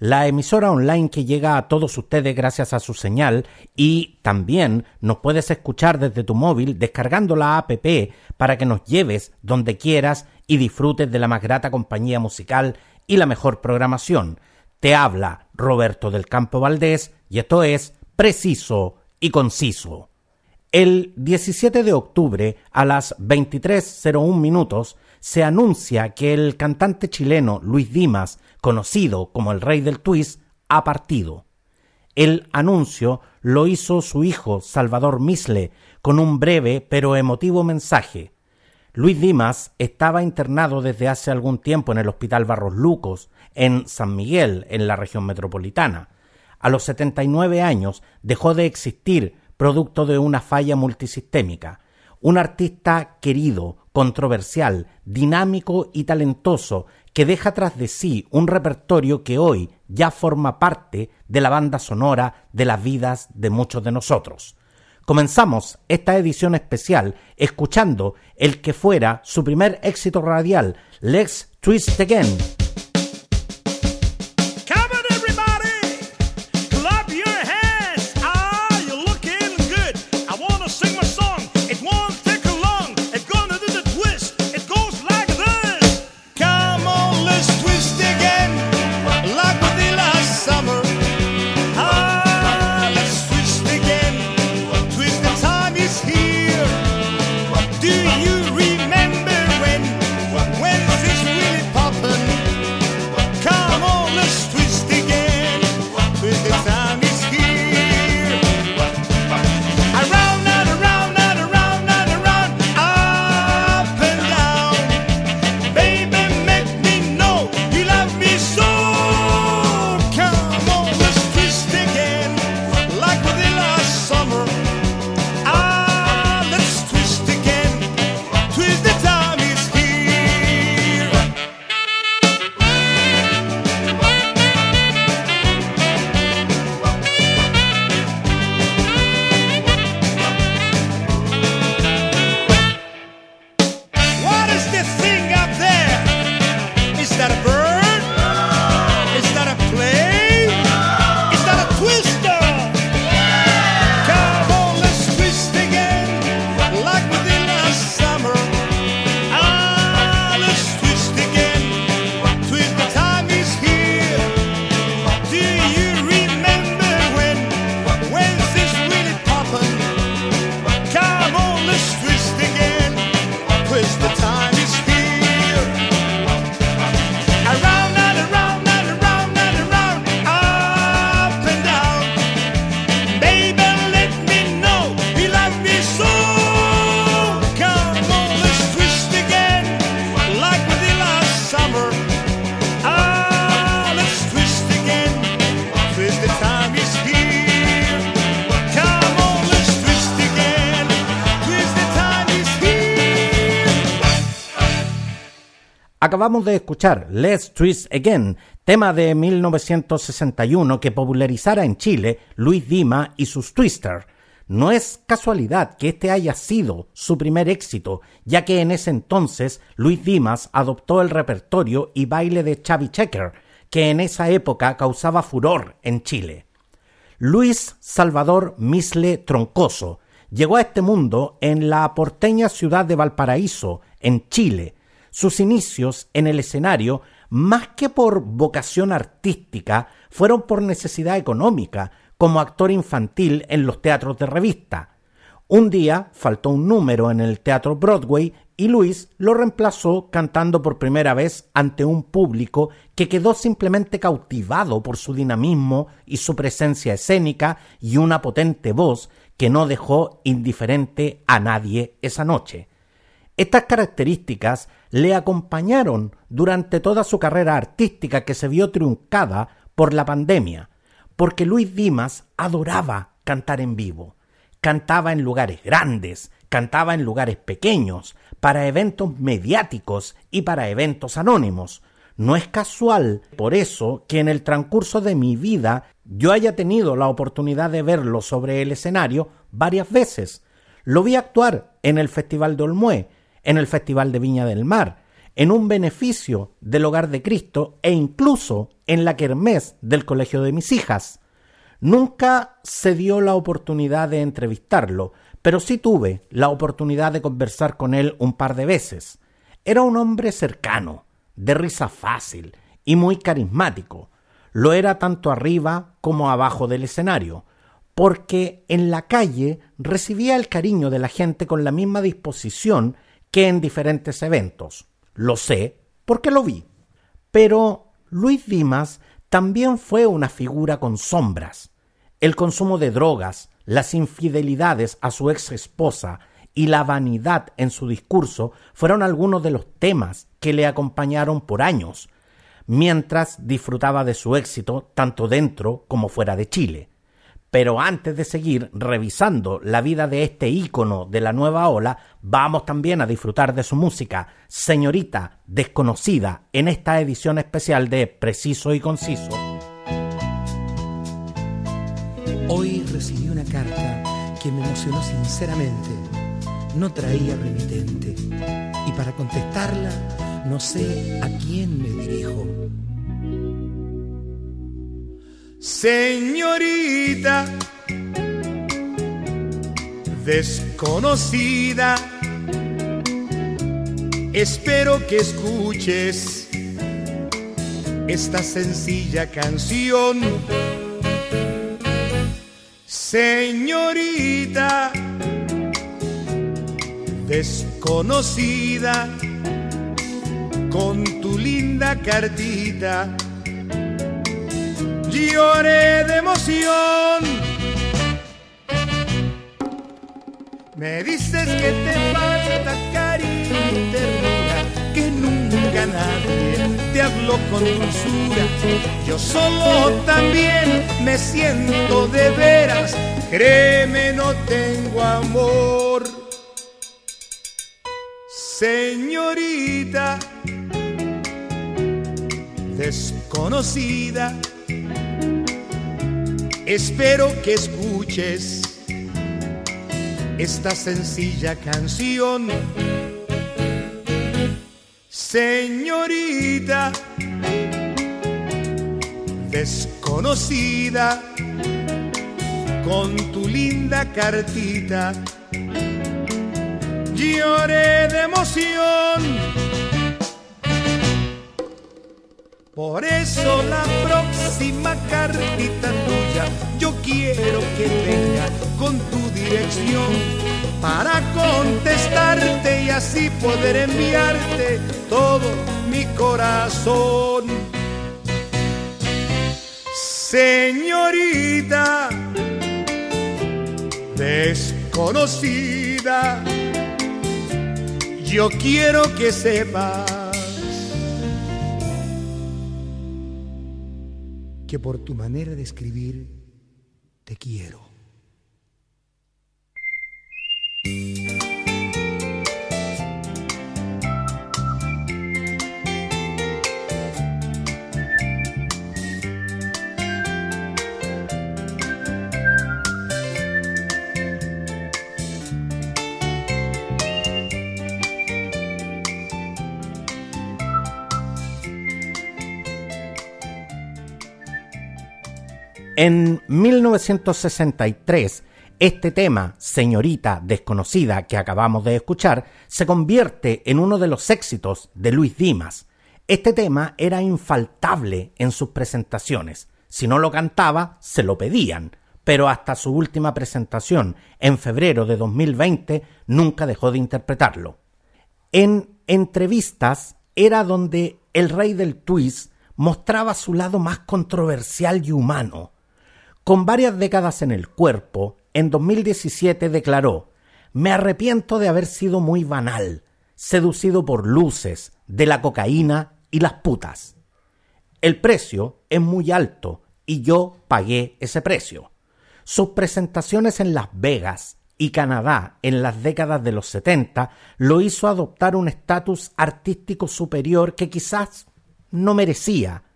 la emisora online que llega a todos ustedes gracias a su señal y también nos puedes escuchar desde tu móvil descargando la app para que nos lleves donde quieras y disfrutes de la más grata compañía musical y la mejor programación. Te habla Roberto del Campo Valdés y esto es Preciso y Conciso. El 17 de octubre a las 23.01 minutos se anuncia que el cantante chileno Luis Dimas conocido como el rey del twist, ha partido. El anuncio lo hizo su hijo Salvador Misle con un breve pero emotivo mensaje. Luis Dimas estaba internado desde hace algún tiempo en el Hospital Barros Lucos, en San Miguel, en la región metropolitana. A los 79 años dejó de existir producto de una falla multisistémica. Un artista querido, controversial, dinámico y talentoso que deja tras de sí un repertorio que hoy ya forma parte de la banda sonora de las vidas de muchos de nosotros. Comenzamos esta edición especial escuchando el que fuera su primer éxito radial, Let's Twist Again, Acabamos de escuchar Let's Twist Again, tema de 1961 que popularizara en Chile Luis Dima y sus Twister. No es casualidad que este haya sido su primer éxito, ya que en ese entonces Luis Dimas adoptó el repertorio y baile de Chavi Checker, que en esa época causaba furor en Chile. Luis Salvador Misle Troncoso llegó a este mundo en la porteña ciudad de Valparaíso, en Chile, sus inicios en el escenario, más que por vocación artística, fueron por necesidad económica, como actor infantil en los teatros de revista. Un día faltó un número en el Teatro Broadway y Luis lo reemplazó cantando por primera vez ante un público que quedó simplemente cautivado por su dinamismo y su presencia escénica y una potente voz que no dejó indiferente a nadie esa noche. Estas características le acompañaron durante toda su carrera artística que se vio truncada por la pandemia, porque Luis Dimas adoraba cantar en vivo. Cantaba en lugares grandes, cantaba en lugares pequeños, para eventos mediáticos y para eventos anónimos. No es casual, por eso, que en el transcurso de mi vida yo haya tenido la oportunidad de verlo sobre el escenario varias veces. Lo vi actuar en el Festival de Olmué, en el Festival de Viña del Mar, en un beneficio del Hogar de Cristo e incluso en la kermés del colegio de mis hijas. Nunca se dio la oportunidad de entrevistarlo, pero sí tuve la oportunidad de conversar con él un par de veces. Era un hombre cercano, de risa fácil y muy carismático. Lo era tanto arriba como abajo del escenario, porque en la calle recibía el cariño de la gente con la misma disposición que en diferentes eventos. Lo sé porque lo vi. Pero Luis Dimas también fue una figura con sombras. El consumo de drogas, las infidelidades a su ex esposa y la vanidad en su discurso fueron algunos de los temas que le acompañaron por años, mientras disfrutaba de su éxito tanto dentro como fuera de Chile. Pero antes de seguir revisando la vida de este ícono de la nueva ola, vamos también a disfrutar de su música, señorita desconocida, en esta edición especial de Preciso y Conciso. Hoy recibí una carta que me emocionó sinceramente. No traía remitente. Y para contestarla, no sé a quién me dirijo. Señorita desconocida, espero que escuches esta sencilla canción. Señorita desconocida, con tu linda cartita lloré de emoción. Me dices que te falta cariño y ternura, que nunca nadie te habló con dulzura. Yo solo también me siento de veras, créeme, no tengo amor. Señorita desconocida, Espero que escuches esta sencilla canción. Señorita desconocida, con tu linda cartita, lloré de emoción Por eso la próxima cartita tuya yo quiero que venga con tu dirección para contestarte y así poder enviarte todo mi corazón. Señorita desconocida, yo quiero que sepas que por tu manera de escribir te quiero. En 1963, este tema, Señorita Desconocida, que acabamos de escuchar, se convierte en uno de los éxitos de Luis Dimas. Este tema era infaltable en sus presentaciones. Si no lo cantaba, se lo pedían, pero hasta su última presentación, en febrero de 2020, nunca dejó de interpretarlo. En entrevistas era donde el rey del twist mostraba su lado más controversial y humano, con varias décadas en el cuerpo, en 2017 declaró, me arrepiento de haber sido muy banal, seducido por luces, de la cocaína y las putas. El precio es muy alto y yo pagué ese precio. Sus presentaciones en Las Vegas y Canadá en las décadas de los 70 lo hizo adoptar un estatus artístico superior que quizás no merecía.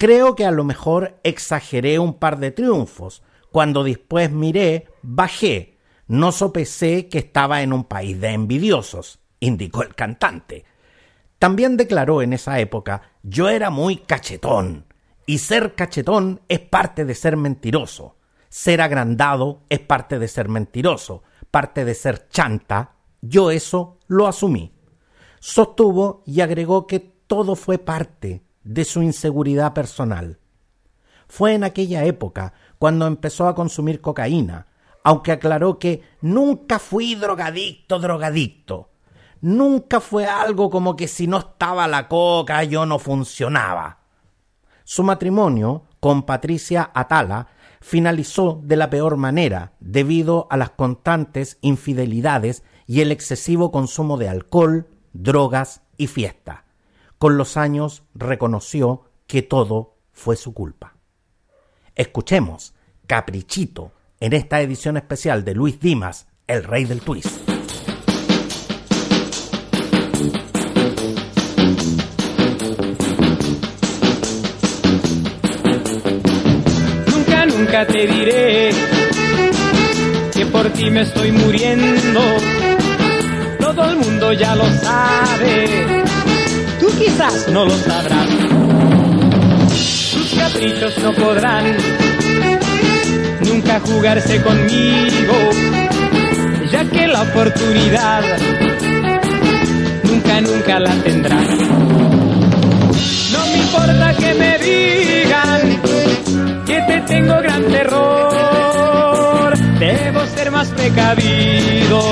Creo que a lo mejor exageré un par de triunfos. Cuando después miré, bajé. No sopesé que estaba en un país de envidiosos, indicó el cantante. También declaró en esa época, yo era muy cachetón, y ser cachetón es parte de ser mentiroso. Ser agrandado es parte de ser mentiroso, parte de ser chanta. Yo eso lo asumí. Sostuvo y agregó que todo fue parte de su inseguridad personal. Fue en aquella época cuando empezó a consumir cocaína, aunque aclaró que nunca fui drogadicto, drogadicto. Nunca fue algo como que si no estaba la coca yo no funcionaba. Su matrimonio con Patricia Atala finalizó de la peor manera debido a las constantes infidelidades y el excesivo consumo de alcohol, drogas y fiesta. Con los años reconoció que todo fue su culpa. Escuchemos Caprichito en esta edición especial de Luis Dimas, el rey del twist. nunca te diré que por ti me estoy muriendo. Todo el mundo ya lo sabe, quizás no lo sabrás. Tus caprichos no podrán nunca jugarse conmigo, ya que la oportunidad nunca, nunca la tendrás. No me importa que me digan que te tengo gran terror. Debo ser más precavido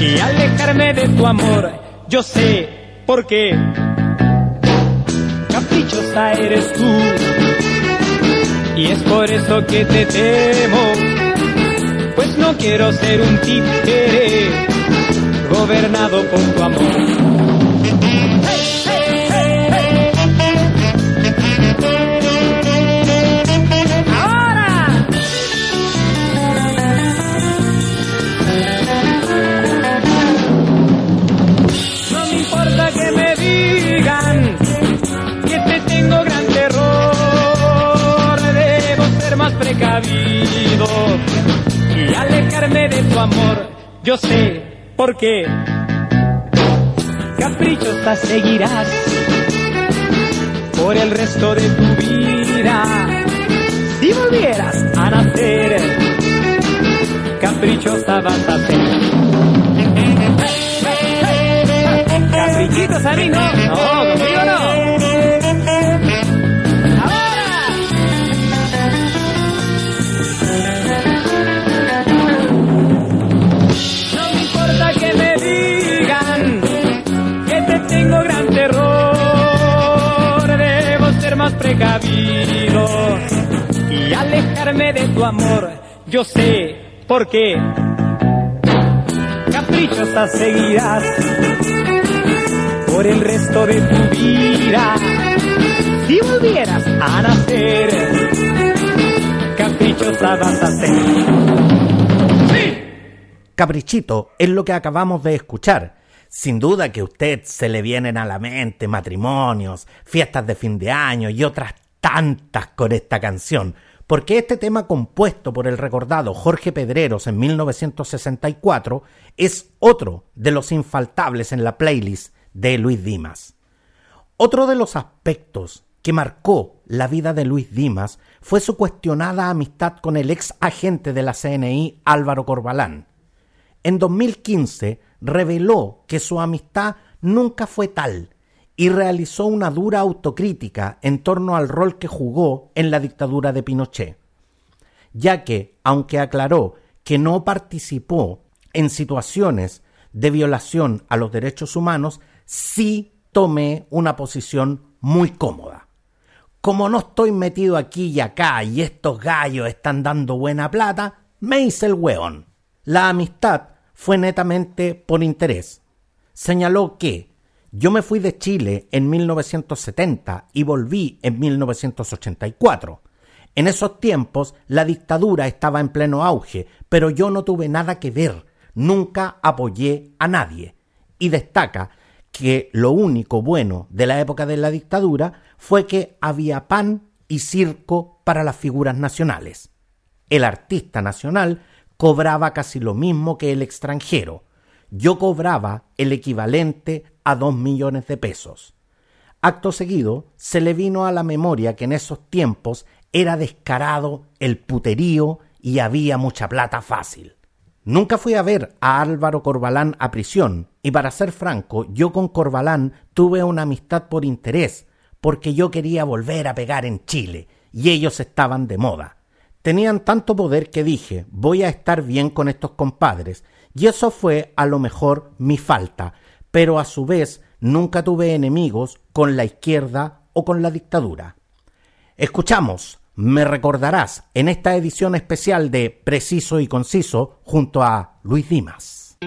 y alejarme de tu amor. Yo sé por qué. Caprichosa eres tú y es por eso que te temo. Pues no quiero ser un títere gobernado por tu amor. De tu amor. Yo sé por qué. Caprichosa seguirás por el resto de tu vida. Si volvieras a nacer, caprichosa vas a ser. Caprichitos a mí no, no, no. De tu amor. Yo sé por qué. Caprichosa seguirás por el resto de tu vida. Si volvieras a nacer, caprichosa vas a ser. Caprichito es lo que acabamos de escuchar sin duda que a usted se le vienen a la mente matrimonios, fiestas de fin de año y otras tantas con esta canción, porque este tema compuesto por el recordado Jorge Pedreros en 1964 es otro de los infaltables en la playlist de Luis Dimas. Otro de los aspectos que marcó la vida de Luis Dimas fue su cuestionada amistad con el ex agente de la CNI Álvaro Corbalán. En 2015 reveló que su amistad nunca fue tal y realizó una dura autocrítica en torno al rol que jugó en la dictadura de Pinochet, ya que, aunque aclaró que no participó en situaciones de violación a los derechos humanos, sí tomé una posición muy cómoda. Como no estoy metido aquí y acá y estos gallos están dando buena plata, me hice el hueón. La amistad fue netamente por interés. Señaló que Yo me fui de Chile en 1970 y volví en 1984. En esos tiempos la dictadura estaba en pleno auge, pero yo no tuve nada que ver, nunca apoyé a nadie. Y destaca que lo único bueno de la época de la dictadura fue que había pan y circo para las figuras nacionales. El artista nacional cobraba casi lo mismo que el extranjero. Yo cobraba el equivalente a dos millones de pesos. Acto seguido, se le vino a la memoria que en esos tiempos era descarado el puterío y había mucha plata fácil. Nunca fui a ver a Álvaro Corbalán a prisión, y para ser franco, yo con Corbalán tuve una amistad por interés, porque yo quería volver a pegar en Chile, y ellos estaban de moda. Tenían tanto poder que dije, voy a estar bien con estos compadres, y eso fue a lo mejor mi falta, pero a su vez nunca tuve enemigos con la izquierda o con la dictadura. Escuchamos, me recordarás, en esta edición especial de Preciso y Conciso junto a Luis Dimas.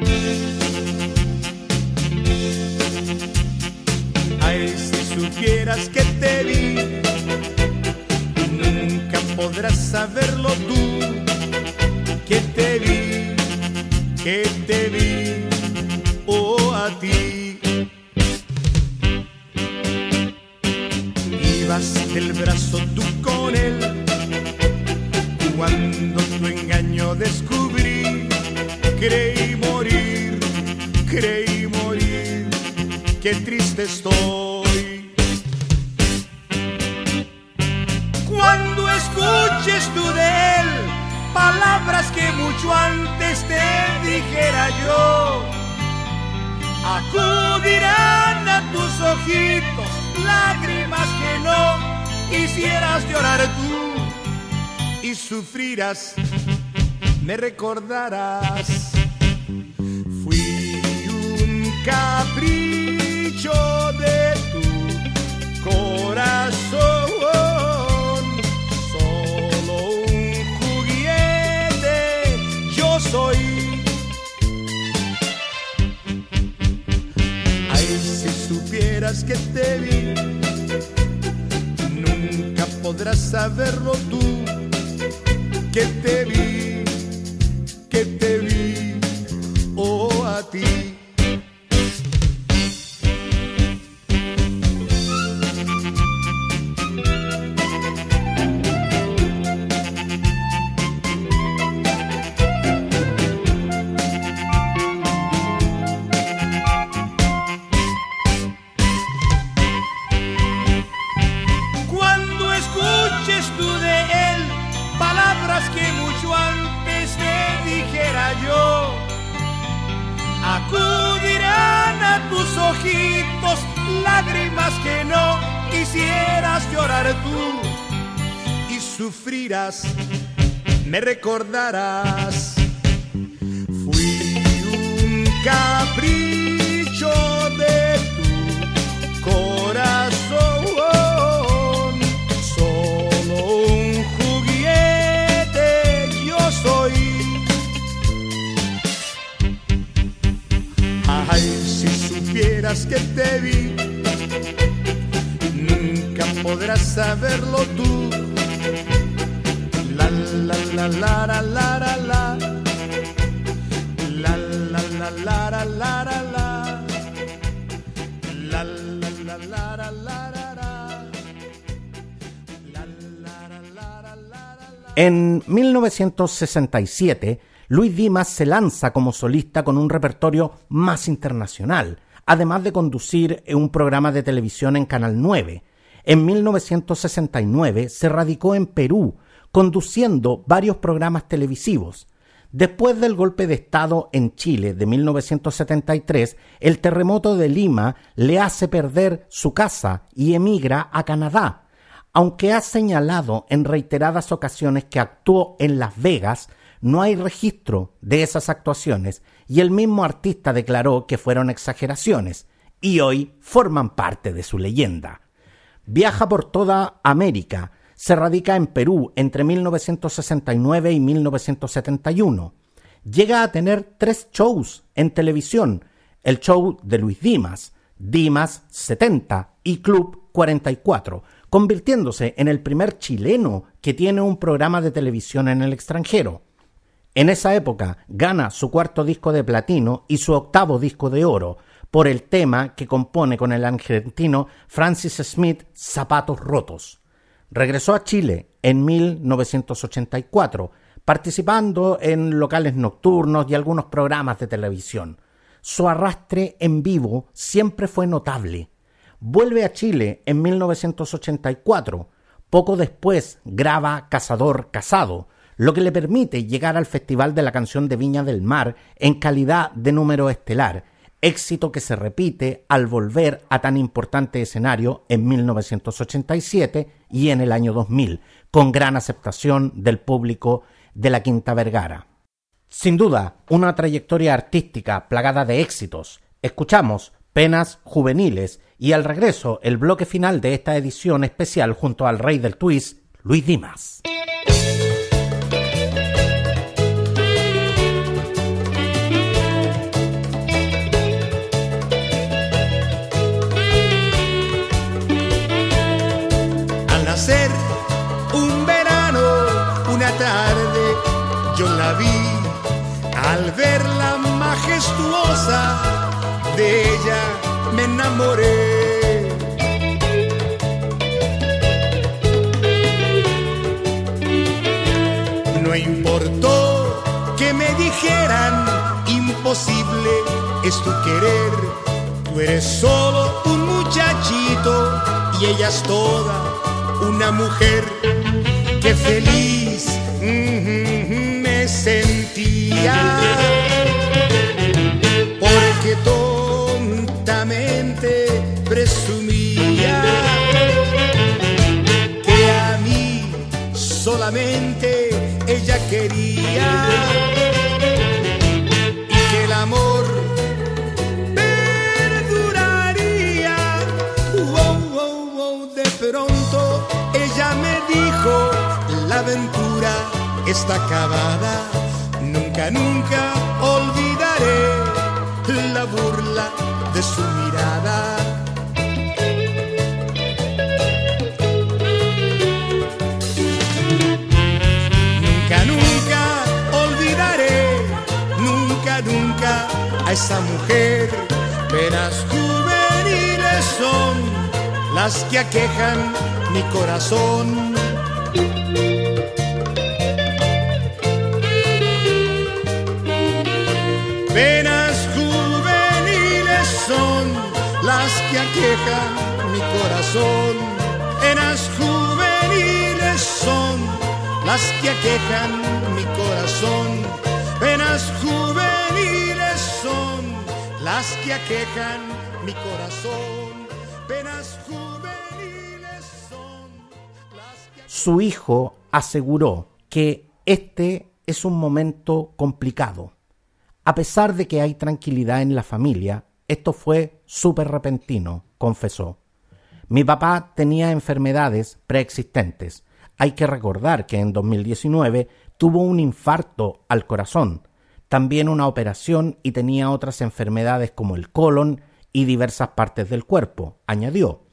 Ay, si supieras que te vi, nunca podrás saberlo tú, que te vi, que te vi, a ti. Ibas del brazo tú con él, cuando tu engaño descubrí, creí morir, creí morir qué triste estoy. Cuando escuches tú de él palabras que mucho antes te dijera yo, acudirán a tus ojitos lágrimas que no quisieras llorar tú y sufrirás, me recordarás. Fui un capricho de tu corazón, solo un juguete, yo soy. Que te vi, nunca podrás saberlo tú, que te vi, acudirán a tus ojitos lágrimas que no quisieras llorar tú y sufrirás, me recordarás. Fui un capricho supieras que te vi, nunca podrás saberlo tú. La la la la la la la la. La la la la la la la la. La la la la la la la. En 1967, Luis Dimas se lanza como solista con un repertorio más internacional, además de conducir un programa de televisión en Canal 9. En 1969 se radicó en Perú, conduciendo varios programas televisivos. Después del golpe de Estado en Chile de 1973, el terremoto de Lima le hace perder su casa y emigra a Canadá. Aunque ha señalado en reiteradas ocasiones que actuó en Las Vegas, no hay registro de esas actuaciones y el mismo artista declaró que fueron exageraciones y hoy forman parte de su leyenda. Viaja por toda América, se radica en Perú entre 1969 y 1971. Llega a tener tres shows en televisión, el show de Luis Dimas, Dimas 70 y Club 44, convirtiéndose en el primer chileno que tiene un programa de televisión en el extranjero. En esa época gana su cuarto disco de platino y su octavo disco de oro por el tema que compone con el argentino Francis Smith Zapatos Rotos. Regresó a Chile en 1984, participando en locales nocturnos y algunos programas de televisión. Su arrastre en vivo siempre fue notable. Vuelve a Chile en 1984. Poco después graba Cazador Casado, lo que le permite llegar al Festival de la Canción de Viña del Mar en calidad de número estelar, éxito que se repite al volver a tan importante escenario en 1987 y en el año 2000, con gran aceptación del público de la Quinta Vergara. Sin duda, una trayectoria artística plagada de éxitos. Escuchamos Penas Juveniles y al regreso el bloque final de esta edición especial junto al rey del twist, Luis Dimas. Al verla majestuosa, de ella me enamoré. No importó que me dijeran, imposible es tu querer. Tú eres solo un muchachito y ella es toda una mujer. que feliz me sentía porque tontamente presumía que a mí solamente ella quería aventura está acabada. Nunca, nunca olvidaré la burla de su mirada. Nunca, nunca olvidaré, nunca, nunca a esa mujer. Penas juveniles son las que aquejan mi corazón Penas juveniles son las que aquejan mi corazón. Penas juveniles son las que aquejan mi corazón. Penas juveniles son las que aquejan mi corazón. Penas juveniles son las que... Su hijo aseguró que este es un momento complicado a pesar de que hay tranquilidad en la familia, esto fue súper repentino, confesó. Mi papá tenía enfermedades preexistentes. Hay que recordar que en 2019 tuvo un infarto al corazón, también una operación y tenía otras enfermedades como el colon y diversas partes del cuerpo, añadió.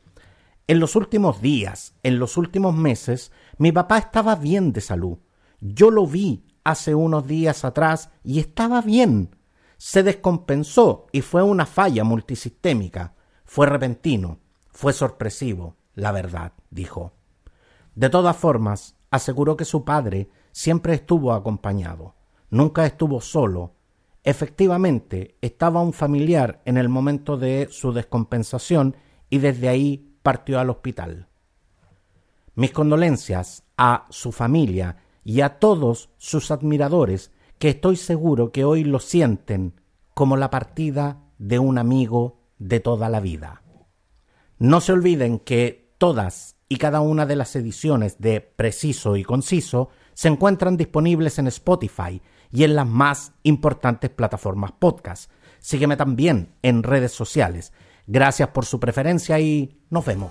En los últimos días, en los últimos meses, mi papá estaba bien de salud. Yo lo vi hace unos días atrás y estaba bien. Se descompensó y fue una falla multisistémica. Fue repentino, fue sorpresivo, la verdad, dijo. De todas formas, aseguró que su padre siempre estuvo acompañado, nunca estuvo solo. Efectivamente, estaba un familiar en el momento de su descompensación y desde ahí partió al hospital. Mis condolencias a su familia y a todos sus admiradores que estoy seguro que hoy lo sienten como la partida de un amigo de toda la vida. No se olviden que todas y cada una de las ediciones de Preciso y Conciso se encuentran disponibles en Spotify y en las más importantes plataformas podcast. Sígueme también en redes sociales. Gracias por su preferencia y nos vemos.